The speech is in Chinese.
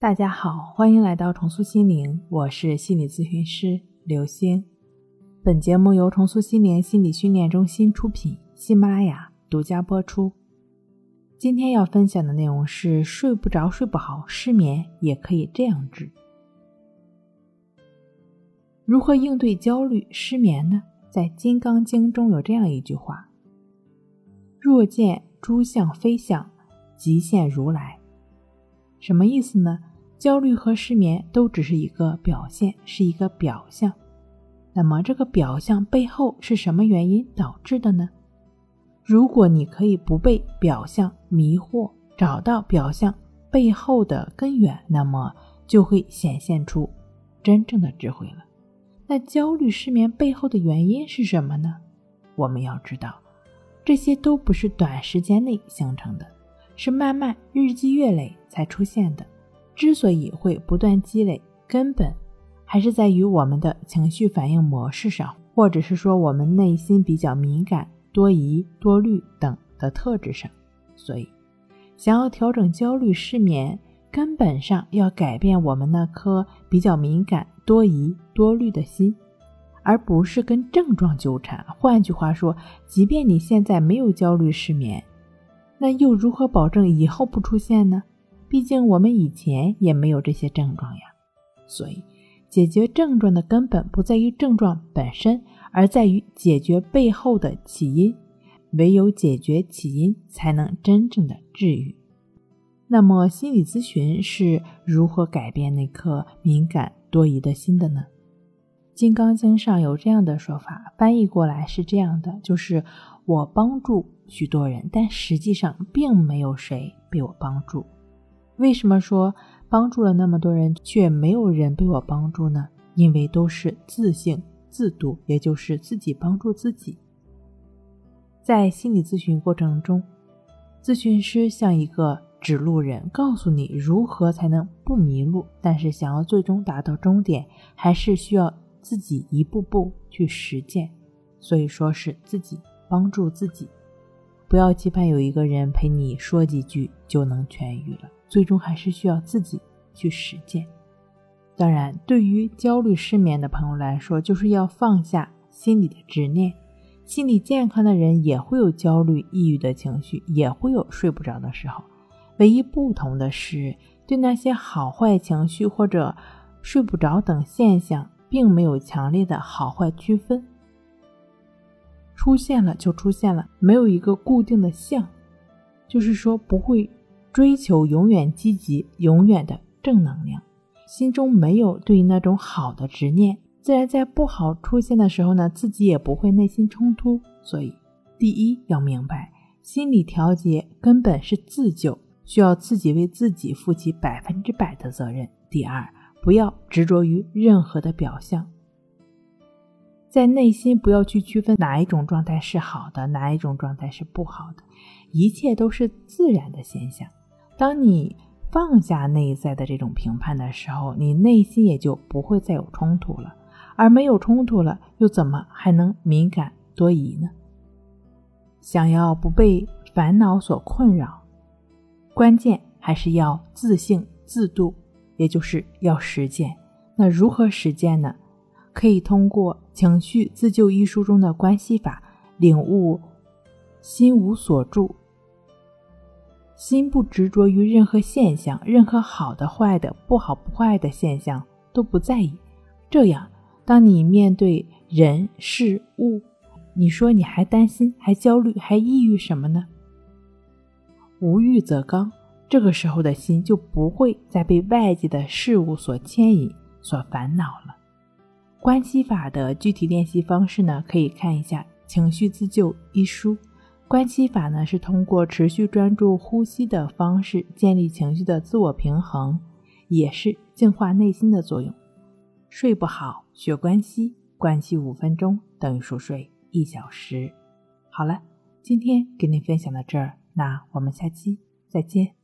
大家好，欢迎来到重塑心灵，我是心理咨询师刘星。本节目由重塑心灵心理训练中心出品，喜马拉雅独家播出。今天要分享的内容是：睡不着、睡不好，失眠也可以这样治。如何应对焦虑、失眠呢？在《金刚经》中有这样一句话：“若见诸相非相，即现如来。”什么意思呢？焦虑和失眠都只是一个表现，是一个表象。那么，这个表象背后是什么原因导致的呢？如果你可以不被表象迷惑，找到表象背后的根源，那么就会显现出真正的智慧了。那焦虑、失眠背后的原因是什么呢？我们要知道，这些都不是短时间内形成的，是慢慢日积月累才出现的。之所以会不断积累，根本还是在于我们的情绪反应模式上，或者是说我们内心比较敏感、多疑、多虑等的特质上。所以，想要调整焦虑、失眠，根本上要改变我们那颗比较敏感、多疑、多虑的心，而不是跟症状纠缠。换句话说，即便你现在没有焦虑、失眠，那又如何保证以后不出现呢？毕竟我们以前也没有这些症状呀，所以解决症状的根本不在于症状本身，而在于解决背后的起因。唯有解决起因，才能真正的治愈。那么，心理咨询是如何改变那颗敏感多疑的心的呢？《金刚经》上有这样的说法，翻译过来是这样的：就是我帮助许多人，但实际上并没有谁被我帮助。为什么说帮助了那么多人，却没有人被我帮助呢？因为都是自性自度，也就是自己帮助自己。在心理咨询过程中，咨询师像一个指路人，告诉你如何才能不迷路。但是，想要最终达到终点，还是需要自己一步步去实践。所以说是自己帮助自己，不要期盼有一个人陪你说几句就能痊愈了。最终还是需要自己去实践。当然，对于焦虑失眠的朋友来说，就是要放下心理的执念。心理健康的人也会有焦虑、抑郁的情绪，也会有睡不着的时候。唯一不同的是，对那些好坏情绪或者睡不着等现象，并没有强烈的好坏区分。出现了就出现了，没有一个固定的像，就是说不会。追求永远积极、永远的正能量，心中没有对那种好的执念，自然在不好出现的时候呢，自己也不会内心冲突。所以，第一要明白，心理调节根本是自救，需要自己为自己负起百分之百的责任。第二，不要执着于任何的表象，在内心不要去区分哪一种状态是好的，哪一种状态是不好的，一切都是自然的现象。当你放下内在的这种评判的时候，你内心也就不会再有冲突了。而没有冲突了，又怎么还能敏感多疑呢？想要不被烦恼所困扰，关键还是要自性自度，也就是要实践。那如何实践呢？可以通过《情绪自救》一书中的关系法，领悟心无所住。心不执着于任何现象，任何好的、坏的、不好不坏的现象都不在意。这样，当你面对人事物，你说你还担心、还焦虑、还抑郁什么呢？无欲则刚，这个时候的心就不会再被外界的事物所牵引、所烦恼了。关系法的具体练习方式呢？可以看一下《情绪自救》一书。观息法呢，是通过持续专注呼吸的方式建立情绪的自我平衡，也是净化内心的作用。睡不好，学关息，关息五分钟等于熟睡一小时。好了，今天给您分享到这儿，那我们下期再见。